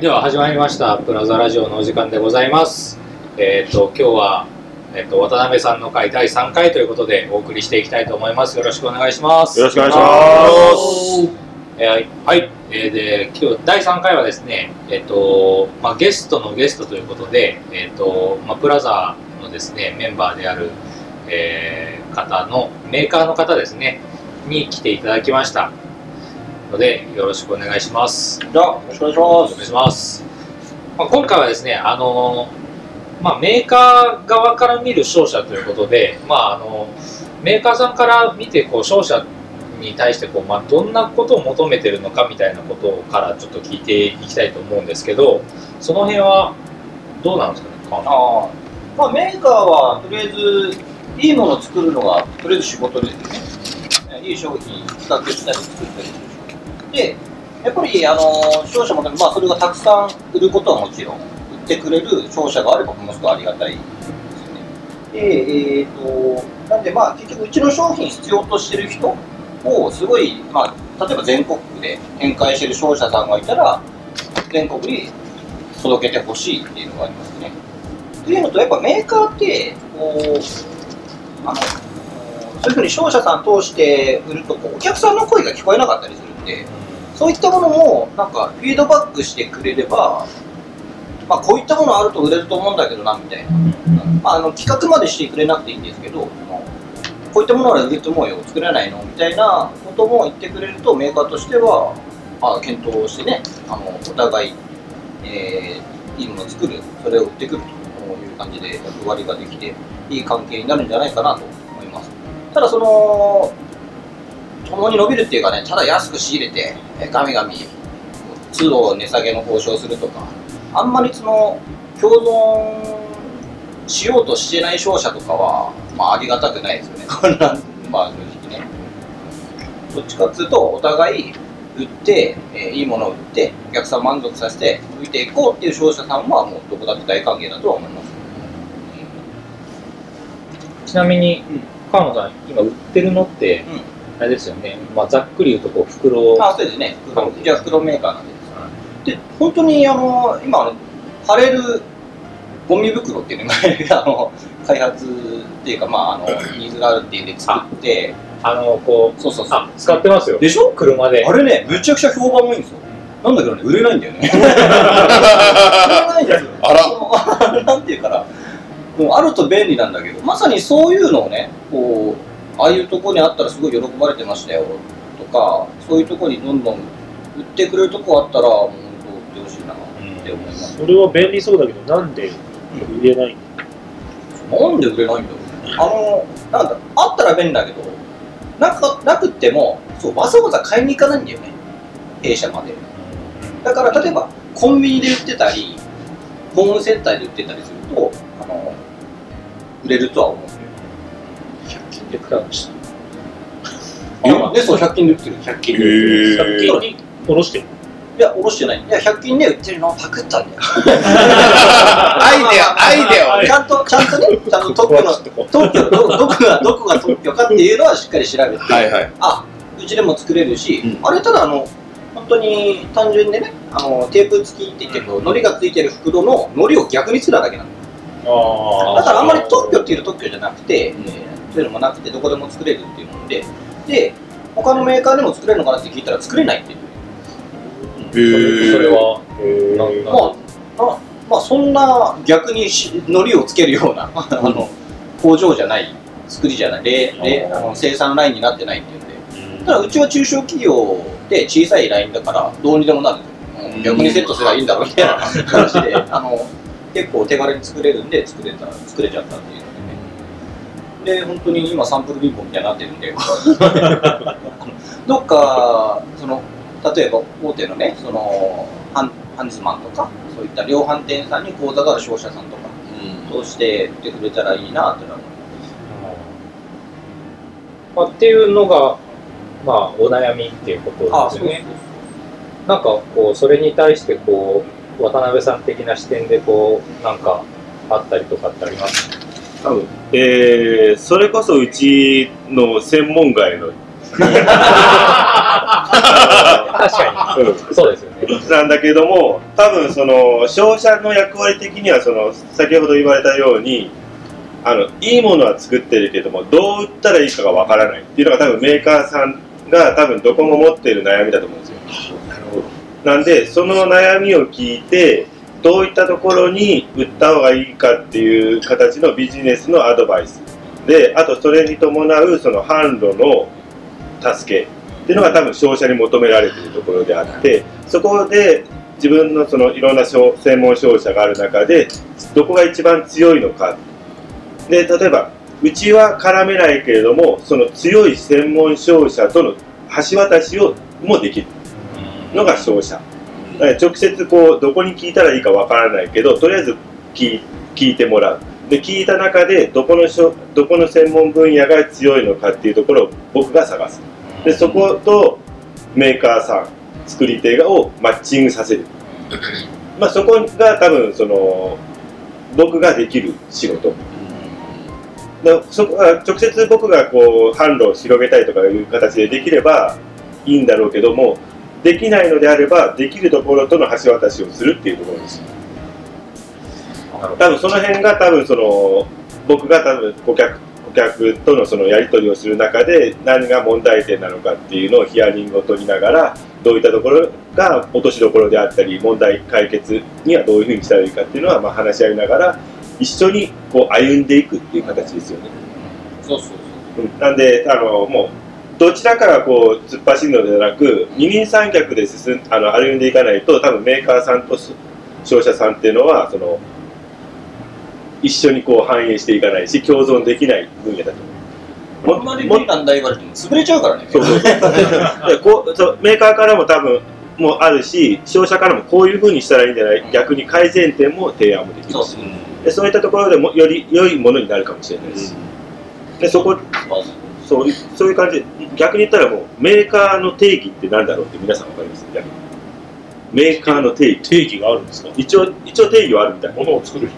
はい、では始まりましたプラザラジオのお時間でございます。えっ、と今日はえっ、と渡辺さんの回第3回ということでお送りしていきたいと思います。よろしくお願いします。よろしくお願いします。えーはい、えーで今日第3回はですね、えっ、とまあゲストのゲストということで、えっ、とまあプラザのですねメンバーである、えー方のメーカーの方ですねに来ていただきましたのでよろしくお願いします。じゃあ、よろしくお願いしお願います。します。まあ、今回はですね、あのまあ、メーカー側から見る商社ということで、まあ、あのメーカーさんから見てこう商社に対してこう、まあ、どんなことを求めてるのかみたいなことからちょっと聞いていきたいと思うんですけど、その辺はどうなんですかね、ああ、まあメーカーはとりあえずいいものを作るのがとりあえず仕事ですよね。いい商品企画したり作ったり。で、やっぱりあの商社もまあそれがたくさん売ることはもちろん売ってくれる商社があればものすごくありがたいですね。で、えっ、となんでまあ結局うちの商品必要としてる人をすごいまあ例えば全国区で展開してる商社さんがいたら全国に届けてほしいっていうのがありますね。っていうのと、やっぱメーカーって、こう、あの、そういうふうに商社さん通して売ると、こうお客さんの声が聞こえなかったりするんで、そういったものも、なんか、フィードバックしてくれれば、まあ、こういったものあると売れると思うんだけどな、みたいな。まあ、あの企画までしてくれなくていいんですけど、こういったものは売れると思うよ、作れないの？みたいなことも言ってくれると、メーカーとしては、あ検討してね、あのお互い、えーいいものを作る、それを売ってくるという感じで役割ができて、いい関係になるんじゃないかなと思います。ただ、その、共に伸びるっていうかね、ただ安く仕入れて、えーガミガミ、通路値下げの交渉するとか、あんまりその、共存しようとしてない商社とかは、まあ、ありがたくないですよね。こんな、まあ、正直ね。どっちかっていうと、お互い売って、えーいいものを売って、お客さん満足させて、売っていこうっていう商社さんは、もうどこだって大歓迎だとは思います。ちなみにうん、川野さん、今売ってるのって、うんあれですよね、まあ、ざっくり言うとこう袋あ、そうですね。袋じゃあ袋メーカーなんで。で、本当に、あの、今、あの貼れるゴミ袋っていうのが、あの、開発っていうか、まあ、あの、ニーズがあるっていうんで作って、あのこうそうそうそう。あ使ってますよでしょ？車であれね、むちゃくちゃ評判もいいんですよ。なんだけどね、売れないんだよね。売れないんですよ。あら なんていうかな、もうあると便利なんだけど、まさにそういうのをね、こう、ああいうところにあったらすごい喜ばれてましたよとか、そういうところにどんどん売ってくれるとこあったら、もう本当売ってほしいなって思います。それは便利そうだけど、なんで売れないの？なんで売れないんだろうね。あの、なんだ、あったら便利だけど、なんかなくっても、そう、わざわざ買いに行かないんだよね。弊社まで。だから例えばコンビニで売ってたりホームセンターで売ってたりするとあの売れるとは思うんですよ100均でクラブした。あ。でそう100均で売ってる。100均へー。で。100均に下ろしてる。いやおろしてない。いや100均で売ってるのをパクったんだよ。アイデア、アイデアち。ゃんとちゃんとねちゃんと特許の 特許のどどこがどこが特許かっていうのはしっかり調べて、はいはい。あうちでも作れるし、うん。あれただあの本当に単純でねあのテープ付きって言ってこう糊がついてる袋の糊を逆にするだけなの。あだからあんまり特許っていう特許じゃなくて、えーそういうのもなくてどこでも作れるっていうので、で、他のメーカーでも作れるのかなって聞いたら作れないっていう。へそれはへなーなまあ、あまあそんな逆にし糊をつけるような あの工場じゃない、作りじゃない、でであの生産ラインになってないっていうんで、ただうちは中小企業で小さいラインだからどうにでもなる。逆にセットすればいいんだろうみたいな話で、あの結構手軽に作れるんで作れた作れちゃったっていう。ので本当に今サンプル貧乏みたいになってるんで、どっか、その、例えば大手のね、その、ハンハンズマンとか、そういった量販店さんに口座がある商社さんとか、通して売ってくれたらいいなってのは思まあ、っていうのが、まあ、お悩みっていうことですよね。なんかこうそれに対してこう渡辺さん的な視点でこうなんかあったりとかってあります？多分えー、それこそうちの専門外の確かうんに。そうですよね。なんだけども、多分その商社の役割的にはその先ほど言われたように、あのいいものは作ってるけども、どう売ったらいいかがわからないっていうのが多分メーカーさんが多分どこも持っている悩みだと思うんですよ。なるほど。なんでその悩みを聞いて、どういったところに売った方がいいかっていう形のビジネスのアドバイスで、あとそれに伴うその販路の助けっていうのが多分商社に求められているところであって、そこで自分のそのいろんな専門商社がある中で、どこが一番強いのか。で、例えば、うちは絡めないけれども、その強い専門商社との橋渡しをもできるのが商社。だから直接こうどこに聞いたらいいかわからないけどとりあえず聞聞いてもらう。で聞いた中でどこのしょどこの専門分野が強いのかっていうところを僕が探す。でそことメーカーさん作り手をマッチングさせる、まあ、そこが多分その僕ができる仕事。でそこは直接僕がこう販路を広げたいとかいう形でできればいいんだろうけどもできないのであればできるところとの橋渡しをするっていうところです。多分その辺が多分その僕が多分顧客顧客とのそのやり取りをする中で何が問題点なのかっていうのをヒアリングを取りながらどういったところが落としどころであったり問題解決にはどういうふうにしたらいいかっていうのはまあ話し合いながら一緒にこう歩んでいくっていう形ですよね。そうそう。うん。なんであのもうどちらかがこう突っ走るのではなく二人三脚で進んあの歩んでいかないと多分メーカーさんと商社さんっていうのはその一緒にこう反映していかないし共存できない分野だと。思う。あんまり無理なんだ言われても潰れちゃうからね。そうそうそう。でこう。そう。メーカーからも多分もあるし商社からもこう。いう。ふう。にしたらいいんじゃない逆に改善点も提案もできるしそう。そう。でそう。いったところでもより良いものになるかもしれないし、でそこまずそういうそういう感じ。で逆に言ったらもうメーカーの定義って何だろうって皆さん分かります？逆に。メーカーの定義。定義があるんですか？一応一応定義はあるみたいな、物を作る人。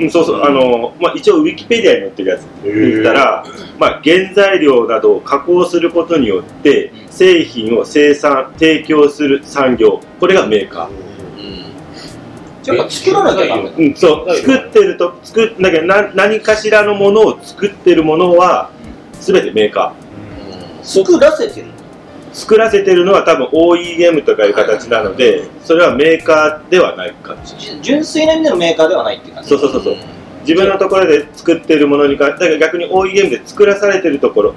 うん、そうそう。あの、まあ、一応ウィキペディアに載ってるやつ。言ったら、まあ、原材料などを加工することによって製品を生産提供する産業。これがメーカやっぱ作らなきゃダメうん、そう。作ってると作っだけどな何かしらのものを作ってるものは全てメーカー作らせてる。作らせてるのは多分 OEM とかいう形なので、それはメーカーではないかもしれない。じ純粋な意味でのメーカーではないっていう感じ。そうそうそうそう。自分のところで作ってるものにか、だから逆に OEM で作らされてるところ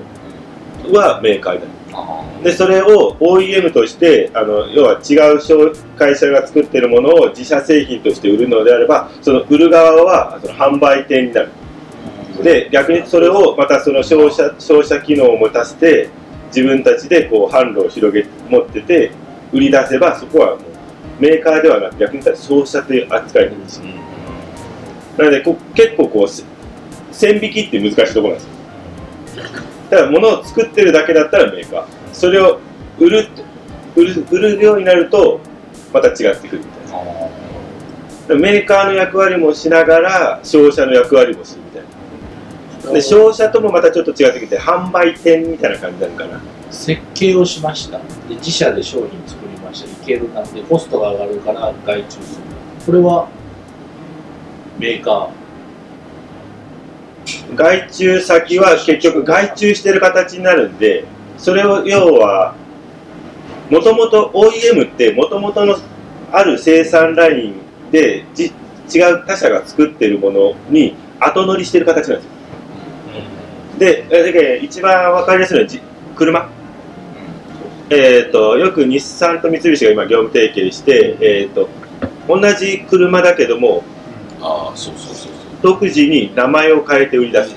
はメーカーだ。あで、それを OEM として、あの、要は違う商会社が作ってるものを自社製品として売るのであれば、その売る側はその販売店になる。で、逆にそれをまたその商社、商社機能を持たせて、自分たちでこう販路を広げ、持ってて、売り出せば、そこはもうメーカーではなく、逆に言ったら商社という扱いなんですよ。なのでこ結構こうせ線引きって難しいところなんですよ。だから物を作ってるだけだったらメーカー。それを売る売る売るようになるとまた違ってくるみたいな。メーカーの役割もしながら商社の役割もするで商社ともまたちょっと違ってきて販売店みたいな感じになるかな。設計をしました。で自社で商品作りました。いけるなんでコストが上がるから外注する。これはメーカ外注先は結局外注してる形になるんでそれを要はもともと OEM ってもともとのある生産ラインでじ違う他社が作ってるものに後乗りしてる形なんですよでえだけど一番分かりやすいのはじ車。えー、とよく日産と三菱が今業務提携して、えー、と同じ車だけどもああ、そうそうそうそう。独自に名前を変えて売り出す。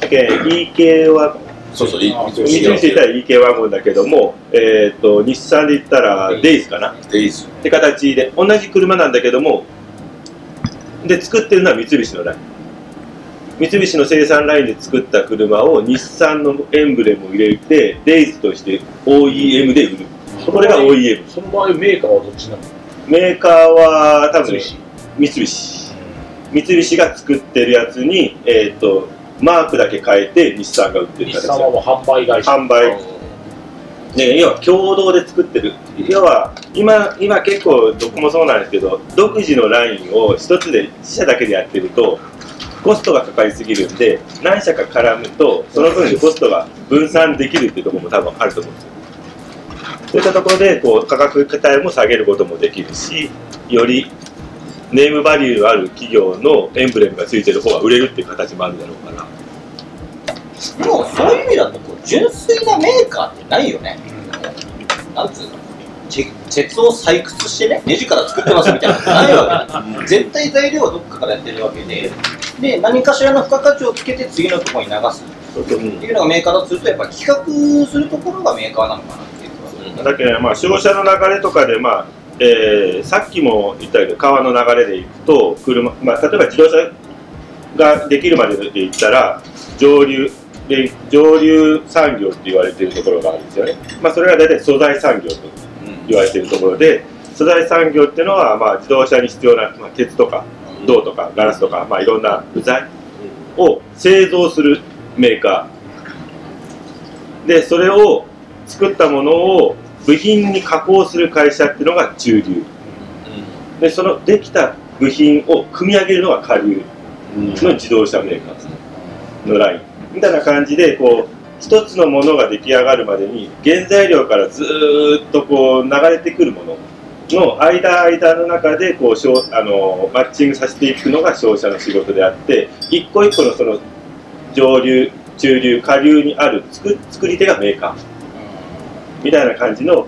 だけど EK はそうそう、三菱で言ったら EK ワゴンだけども、えー、と日産で言ったらデイズかな。っデイズ。て形で同じ車なんだけどもで作ってるのは三菱のライン三菱の生産ラインで作った車を日産のエンブレムを入れてデイズとして OEM で売る。ーこれが OEM その場合メーカーはどっちなの？メーカーは多分三菱。三菱。が作ってるやつに、えー、とマークだけ変えて日産が売ってる日形産はもう販売会社。販売。ね、要は共同で作ってる。要は今今結構どこもそうなんですけど独自のラインを一つで自社だけでやってるとコストがかかりすぎるんで何社か絡むとその分コストが分散できるっていうところも多分あると思うんですよ。そういったところでこう価格帯も下げることもできるしよりネームバリューのある企業のエンブレムがついてる方が売れるっていう形もあるだろうから。でもそういう意味だとこう純粋なメーカーってないよね、なんつうの？鉄鉄を採掘してねネジから作ってますみたいなのないわけだ。絶対材料はどっかからやってるわけで。で何かしらの付加価値をつけて次のところに流す。っていうのがメーカーだとするとやっぱ企画するところがメーカーなのかなっていうだけど、まあ、商社の流れとかで、まあえーさっきも言ったけど川の流れでいくと車、まあ、例えば自動車ができるまでで言ったら上流で上流産業って言われてるところがあるんですよね、まあ、それが大体素材産業と言われているところで素材産業っていうのは、まあ、自動車に必要な、まあ、鉄とか銅とかガラスとか、まあ、いろんな部材を製造するメーカー。でそれを作ったものを部品に加工する会社っていうのが中流。でそのできた部品を組み上げるのが下流の自動車メーカーのラインみたいな感じでこう一つのものが出来上がるまでに原材料からずっとこう流れてくるものの間間の中でこうあのマッチングさせていくのが商社の仕事であって一個一個のその上流中流下流にある作作り手がメーカーみたいな感じの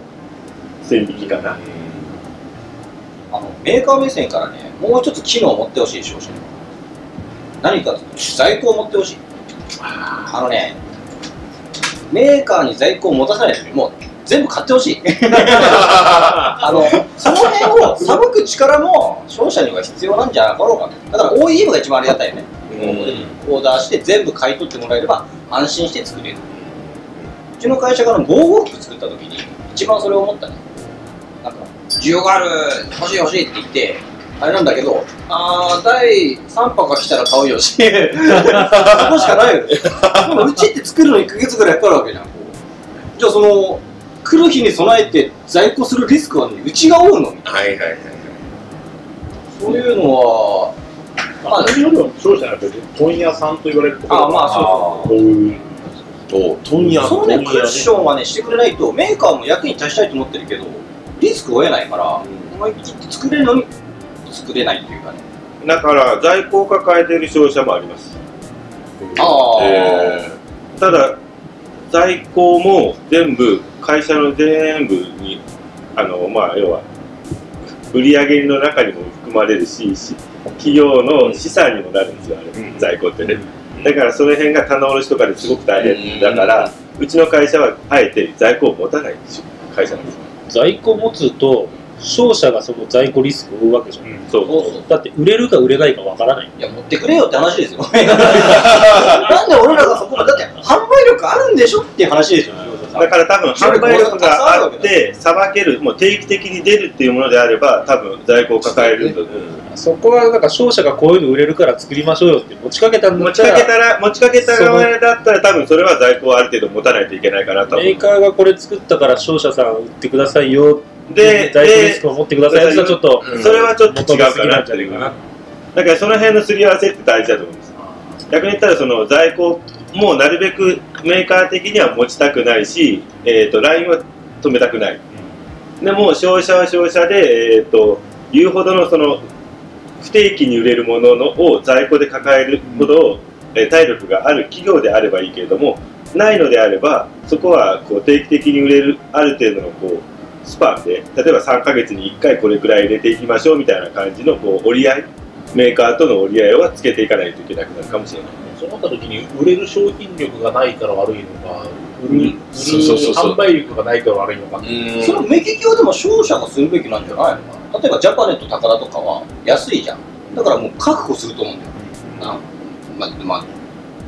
線引きかな。あのメーカー目線からねもう一つ機能を持ってほしい商社何かというと在庫を持ってほしいあのねメーカーに在庫を持たさないでもう全部買ってほしい。あのその辺をさばく力も商社には必要なんじゃなかろうかと。だから OEM が一番ありがたいよね、オーダーして全部買い取ってもらえれば安心して作れる。うちの会社からの5号機作った時に一番それを思ったね。なんか需要がある欲しい欲しいって言ってあれなんだけどあー第3波が来たら買うよし。そこしかないよね。でもうちって作るの1ヶ月ぐらいかかるわけじゃん。じゃあその来る日に備えて在庫するリスクは、ね、うちが負うのみたいはいはいはい。なそういうのはまあ、それよりも商社の中で問屋さんと言われるところあまあそうこう。い。う。お問屋そのねクッションはねしてくれないとメーカーも役に立ちたいと思ってるけどリスクを得ないから思い切って作れるのに作れないっていうかねだから在庫を抱えている商社もあります。ああ、えーただ在庫も全部会社の全部にあのまあ要は売上の中にも含まれるしし企業の資産にもなるんですよ、あれ。うん。在庫ってね、だからその辺が棚卸しとかですごく大変だから、うちの会社はあえて在庫を持たない会社なんですよ在庫持つと商社がその在庫リスクを負うわけじゃん、そう。そうそう。だって売れるか売れないかわからない。いや持ってくれよって話ですよ。なんで俺らがそこまでだって販売力あるんでしょっていう話ですよ。だから多分販売力があってさばけるもう定期的に出るっていうものであれば多分在庫を抱えるとそこはなんか商社がこういうの売れるから作りましょうよって持ちかけたんだ持ちったらかけたら持ちかけた側だったら多分それは在庫をある程度持たないといけないかなとメーカーがこれ作ったから商社さん売ってくださいよで在庫リでスクを持ってください。ちょっとそれはちょっと違うかななっていう。かな。だからその辺のすり合わせって大事だと思うんです。逆に言ったらその在庫もなるべくメーカー的には持ちたくないし、えー、とラインは止めたくない、でも商社は商社で、えー、と言うほどのその不定期に売れるもののを在庫で抱えるほど、えー体力がある企業であればいいけれどもないのであればそこはこう定期的に売れるある程度のこうスパンで例えば3ヶ月に1回これくらい入れていきましょうみたいな感じのこう折り合いメーカーとの折り合いはつけていかないといけなくなるかもしれない。そうなった時に売れる商品力がないから悪いのか売る売る販売力がないから悪いのかその目利きはでも商社がするべきなんじゃないのかな例えばジャパネット高田とかは安いじゃん。だからもう確保すると思うんだよ。なまあ、まあ、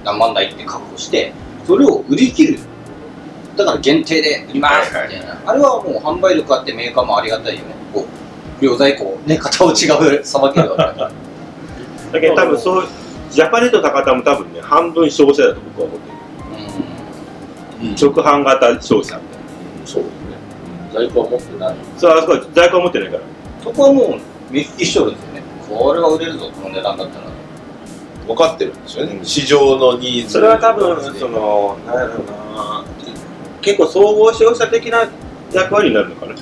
何万台って確保してそれを売り切るだから限定で売ります。みたいな、あれはもう販売力あってメーカーもありがたいよね。こう両在庫をね型を違うさばけるわけだからだけど多分そうジャパネット高田も多分ね半分商社だと僕は思ってる。直販型商社みたいな。そう。ですね。在庫は持ってない。そう、あそこは在庫は持ってないから。そこはもう目利きしとるんですよね。これは売れるぞ、この値段だったら。分かってるんですよね、うん。市場のニーズ。それは多分、その、なんやろうな、結構総合商社的な役割になるのかな。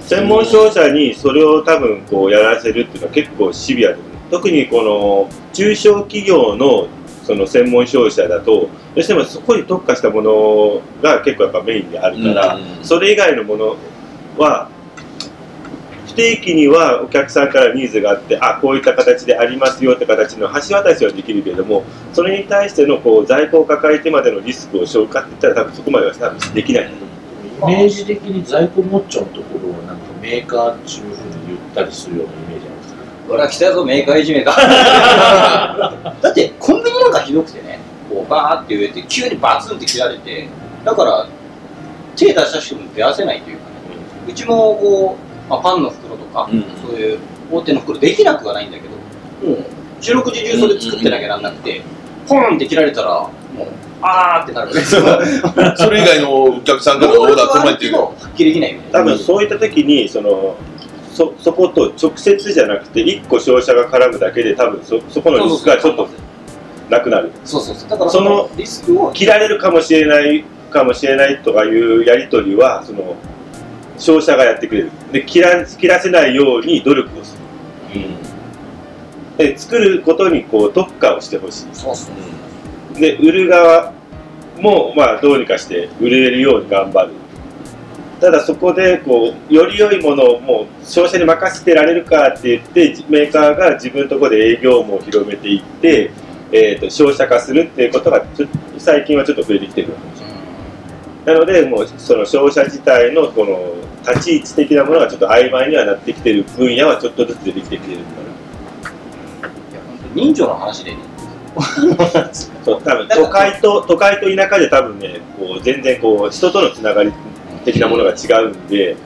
専門商社にそれを多分こうやらせるっていうのは結構シビアで、特にこの中小企業のその専門商社だと、どうしてもそこに特化したものが結構やっぱメインであるから、うんそれ以外のものは、不定期にはお客さんからニーズがあって、あ、こういった形でありますよって形の橋渡しはできるけれども、それに対してのこう在庫を抱えてまでのリスクを消化って言ったら多分そこまでは多分できない。イメージ的に在庫持っちゃうところはなんかメーカーっていうふうに言ったりするようなイメージなんですけど。俺は来たぞ、メーカーいじめが。だって、コンビニなんかひどくてね、こうバーって植えて、急にバツンって切られて、だから、手出した人も出せないというかね、うちもこう、まあ、パンの袋とか、うんそういう大手の袋できなくはないんだけど、もう、四六時中それ作ってなきゃなんなくて、ポンって切られたら、もう、あーってなる。それ以外のお客さんからのオーダー来ないっていうの発揮できないよね。多分そういった時にそのそそこと直接じゃなくて1個商社が絡むだけで多分そそこのリスクがちょっとなくなるそうそうそう。だからそのそのリスクを、切られるかもしれないかもしれないとかいうやり取りはその商社がやってくれる。で切ら切らせないように努力をする。で作ることにこう特化をしてほしい。そうそう。で売る側もまあどうにかして売れるように頑張る。ただそこでこうより良いものをもう商社に任せてられるかって言ってメーカーが自分のところで営業網を広めていって、えー、と商社化するっていうことが最近はちょっと増えてきてる。かもしれなのでもうその商社自体のこの立ち位置的なものがちょっと曖昧にはなってきてる分野はちょっとずつ出てきてきてるかな。いや本当人情の話でね。そう多分都会と都会と田舎で多分ねこう全然こう人とのつながり的なものが違うんで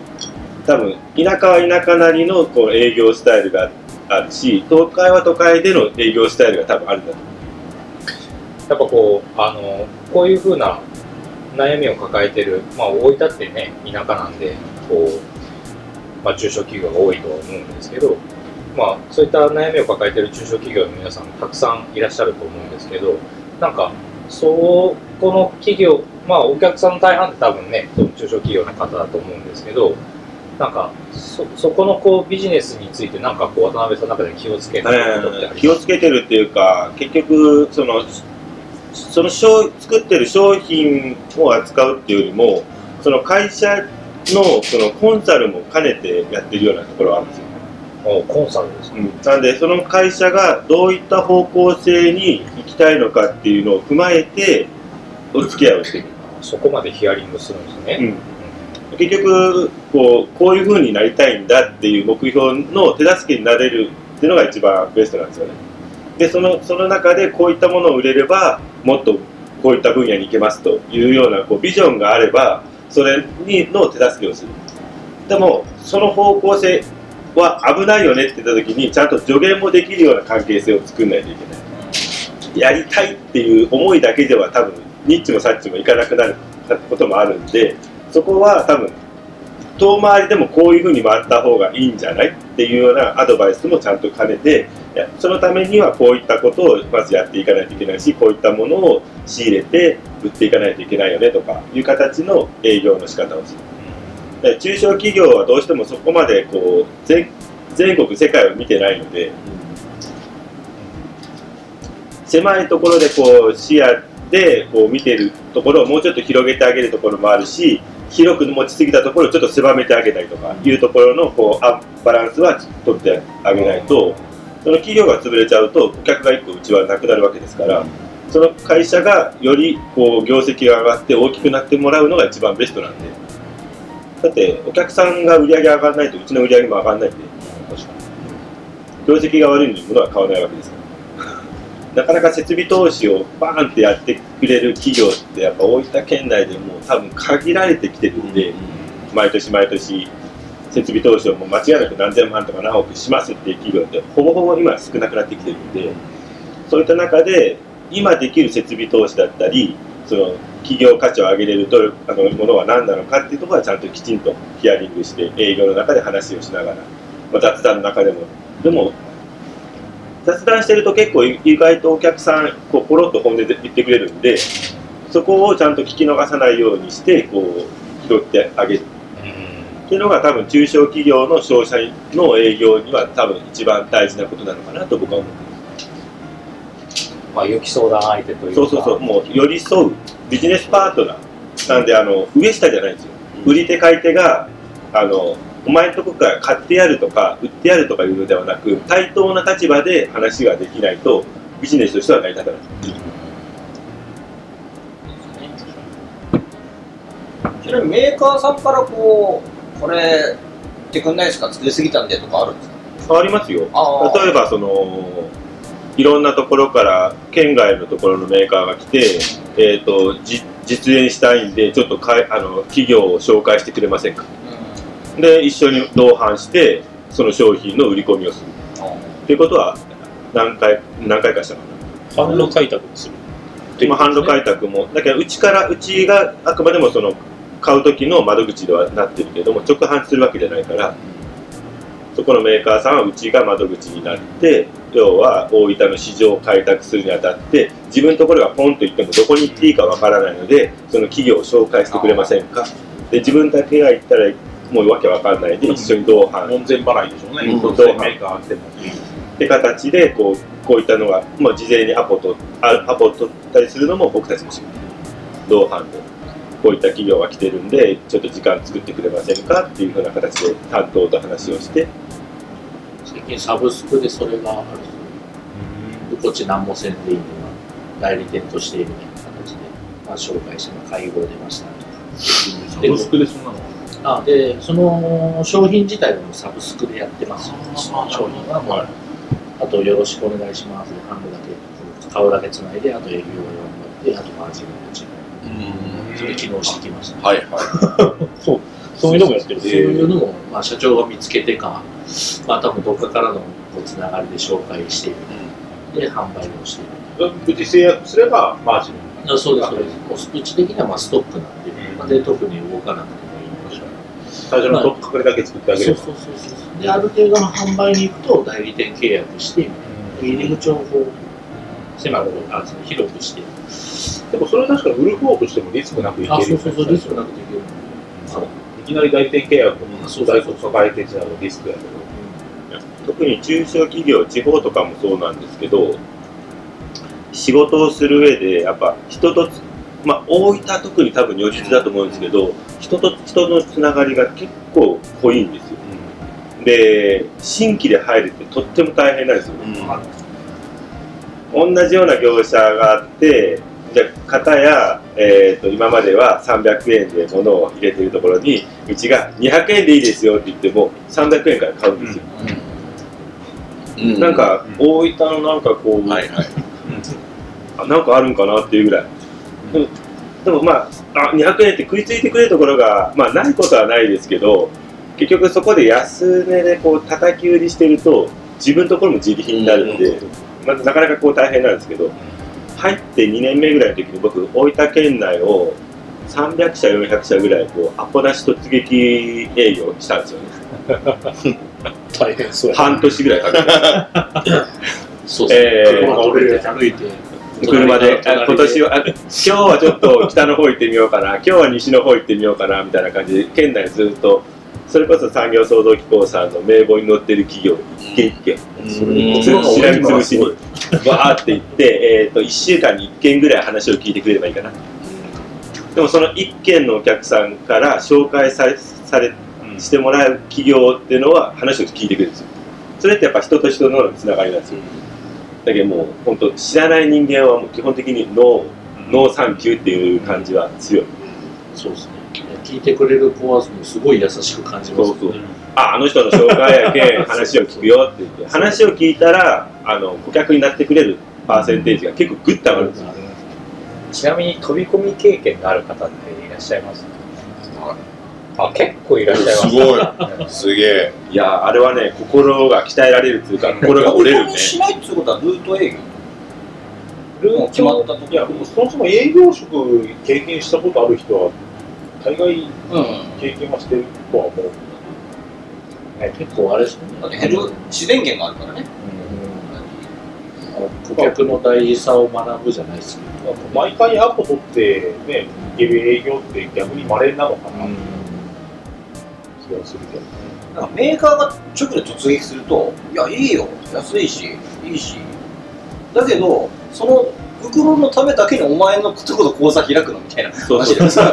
多分田舎は田舎なりのこう営業スタイルがあるし都会は都会での営業スタイルが多分あるんだと思やっぱこう、あの、こういうふうな悩みを抱えてる、まあ、大分ってね、田舎なんで、こう、まあ、中小企業が多いとは思うんですけど、まあ、そういった悩みを抱えてる中小企業の皆さん、たくさんいらっしゃると思うんですけど、なんか、そこの企業、まあ、お客さんの大半って多分ね、中小企業の方だと思うんですけど、なんか、そ、そこのこう、ビジネスについて、なんかこう、渡辺さんの中で気をつけてることってありますか？気をつけてるっていうか結局そのその商作ってる商品を扱うっていうよりもその会社のそのコンサルも兼ねてやってるようなところがあるんですよ。おコンサルですか？なんでその会社がどういった方向性に行きたいのかっていうのを踏まえてお付き合いをしていく、そこまでヒアリングするんですね。結局こうこういう風になりたいんだっていう目標の手助けになれるっていうのが一番ベストなんですよねでそのその中でこういったものを売れればもっとこういった分野に行けますというようなこうビジョンがあればそれにの手助けをする。でもその方向性は危ないよねって言った時にちゃんと助言もできるような関係性を作んないといけない。やりたいっていう思いだけでは多分ニッチもサッチもいかなくなることもあるんでそこは多分遠回りでもこういうふうに回った方がいいんじゃない？っていうようなアドバイスもちゃんと兼ねてそのためにはこういったことをまずやっていかないといけないしこういったものを仕入れて売っていかないといけないよねとかいう形の営業の仕方をする。で中小企業はどうしてもそこまでこう全全国世界を見てないので狭いところでこう視野でこう見てるところをもうちょっと広げてあげるところもあるし広く持ちすぎたところをちょっと狭めてあげたりとかいうところのこうあバランスは取ってあげないとその企業が潰れちゃうと顧客が1個うちはなくなるわけですからその会社がよりこう業績が上がって大きくなってもらうのが一番ベストなんでだってお客さんが売り上げ上がらないとうちの売り上げも上がらないんで業績が悪いのに物は買わないわけですからなかなか設備投資をバーンってやってくれる企業ってやっぱ大分県内でも多分限られてきてるんで、毎年毎年設備投資をもう間違いなく何千万とか何億しますっていう企業ってほぼほぼ今少なくなってきてるんでそういった中で今できる設備投資だったりその企業価値を上げれるとあのものは何なのかっていうところはちゃんときちんとヒアリングして営業の中で話をしながら、まあ、雑談の中でもでも雑談してると結構意外とお客さんこうポロッと本音で言ってくれるんでそこをちゃんと聞き逃さないようにしてこう拾ってあげる。っていうのが多分中小企業の商社の営業には多分一番大事なことなのかなと僕は思うまあ、行き相談相手というか。そうそうそう。もう寄り添うビジネスパートナー。なんであの上下じゃないんですよ。売り手買い手があのお前のとこから買ってやるとか売ってやるとかいうのではなく対等な立場で話ができないとビジネスとしては成り立たない。ちなみにメーカーさんからこう、これ、言ってくんないですか？作りすぎたんでとかあるんですか？変わりますよ。例えばそのいろんなところから県外のところのメーカーが来て、えー、とじ実演したいんでちょっとかいあの企業を紹介してくれませんか？で一緒に同伴してその商品の売り込みをする。っていうことは何回何回かしたかな。販路開拓にする。まあ、販路開拓もだけどうちからうちがあくまでもその買う時の窓口ではなってるけども直販するわけじゃないからそこのメーカーさんはうちが窓口になって要は大分の市場を開拓するにあたって自分のところがポンと行ってもどこに行っていいかわからないのでその企業を紹介してくれませんか。で自分だけが行ったらもうわけわかんないで一緒に同伴門前払いでしょうね、うん。突然メーカーが来ても。って形でこうこういったのが、まあ、事前にアポとあアポを取ったりするのも僕たちの仕事同伴で。こういった企業が来てるんでちょっと時間作ってくれませんかっていうふうな形で担当と話をして。最近サブスクでそれがある。でこっち何もせんでいいのが代理店としてみたいな形で、まあ、紹介しての会合出ました。とかサブスクでそんなの？あでその商品自体もサブスクでやってます。よ商品はもう、はい。あとよろしくお願いします。で販路だけ買うだけつないであと営業をやってあとマージンを落ちるそれ昨日してきました、はいは そう。いうのもやってる。そういうのも、まあ、社長が見つけてか、まあ、多分どっかからのこうつながりで紹介してで販売をしている。無事制約すればマージン。あそうですそうです。もううち的にはまあストックなんで、まあで特に動かなくて最初のとっかかりだけ作ってあげれば。そうそうそうそう。である程度の販売に行くと代理店契約して入り口をこう狭くあ広くして。でもそれは確かに売る方としてもリスクなくいけるあそうそうそうリスクなくできる。そういきなり代理店契約とか、そう大卒抱えてちゃうリスクやけど。特に中小企業地方とかもそうなんですけど仕事をする上でやっぱ人とつまあ大分特に多分如実だと思うんですけど人と人のつながりが結構濃いんですよ。で新規で入るってとっても大変なんですよ、同じような業者があってじゃあ方や、えー、と今までは300円で物を入れてるところにうちが200円でいいですよって言っても300円から買うんですよ、い。なんか大分のなんかこう、はいはい。あなんかあるんかなっていうぐらい、でもまああ200円って食いついてくれるところが、まあ、ないことはないですけど結局そこで安値でこう叩き売りしてると自分のところも自利品になるんで、まあ、なかなかこう大変なんですけど入って2年目ぐらいの時に僕大分県内を300社400社ぐらいこうアポなし突撃営業したんですよね。大変そう。や半年ぐらいかけて。そうそう、えー。車取れて歩いて車で、今年は、あ今日はちょっと北の方行ってみようかな、今日は西の方行ってみようかなみたいな感じで、県内ずっと、それこそ産業創造機構さんの名簿に載ってる企業、一軒一軒、それつしらみつぶしに、わーって行って、えっ、と、1週間に1件ぐらい話を聞いてくれればいいかな。でもその1件のお客さんから紹介され、され、してもらう企業っていうのは話を聞いてくれるんですよ。それってやっぱ人と人のつながりなんですよ。だけどもう本当知らない人間はもう基本的にノー、ノーサンキューっていう感じは強い。そうですね聞いてくれる子はすごい優しく感じますそうそう。あ、あの人の紹介やけん話を聞くよって言って、話を聞いたら、あの、顧客になってくれるパーセンテージが結構グッと上がるんですよ。ちなみに飛び込み経験がある方っていらっしゃいます？あ、結構いらっしゃいますすごい。すげえ。いや、あれはね、心が鍛えられるっていうか、心が折れるね。しないっていうことはルート営業もう決まったとこいや、僕そもそも営業職経験したことある人は、大概うん。経験はしてるとは思う。ね結構あれですよね。だって減る自然源があるからね。顧客の大事さを学ぶじゃないですけど。毎回アポ取って、ね、いける営業って逆に稀なのかな、気がするけど。なんかメーカーが直で突撃すると、いや、いいよ、安いし、いいし。だけど、その袋のためだけにお前のところ口座開くのみたいなそう話。で、その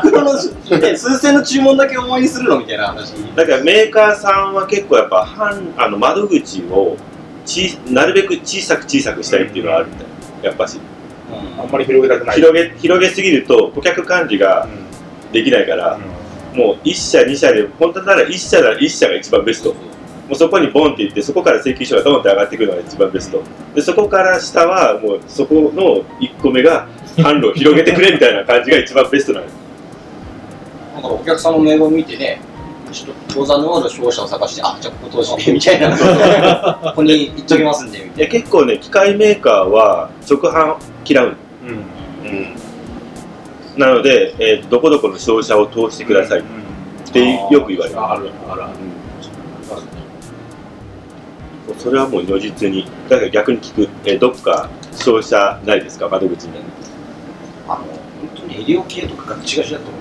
袋の、ね、数千の注文だけお前にするのみたいな話。だからメーカーさんは結構やっぱ半あの窓口をちなるべく小さく小さくしたいっていうのはあるみたい。やっぱし。あんまり広げたくない。広げ広げすぎると顧客管理ができないから、もう1社2社で本当なら1社なら1社が一番ベスト。もうそこにボンっていってそこから請求書がドンって上がってくるのが一番ベスト。でそこから下はもうそこの1個目が販路を広げてくれみたいな感じが一番ベストなの。だからお客さんのメールを見てね、ちょっと口座のある商社を探して、あ、じゃあここ投資で、みたいな。ここに行っときますんで、みたいいや結構ね機械メーカーは直販嫌うのうん。うんなので、えーどこどこの商社を通してくださいってよく言われる。あるあるある。それはもう如実に。だから逆に聞く、えーどっか商社ないですか？窓口に。あの、本当に医療系とかガチガチだと思う。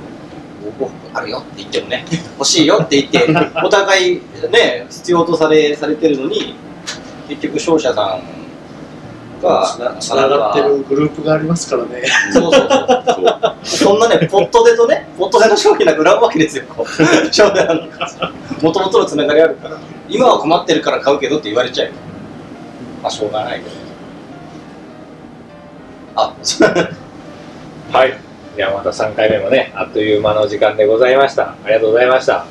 僕あるよって言ってもね、欲しいよって言って、お互いね、必要とされされてるのに、結局商社さんが、つながってるグループがありますからね。そうそうそう。そんなね、ポットでとね、ポットでの商品なんか売らんわけですよ。商社なんかもともとのつながりあるから。今は困ってるから買うけどって言われちゃうよ。まあ、しょうがないけど。あ、はい。ではまた3回目もね、あっという間の時間でございました。ありがとうございました。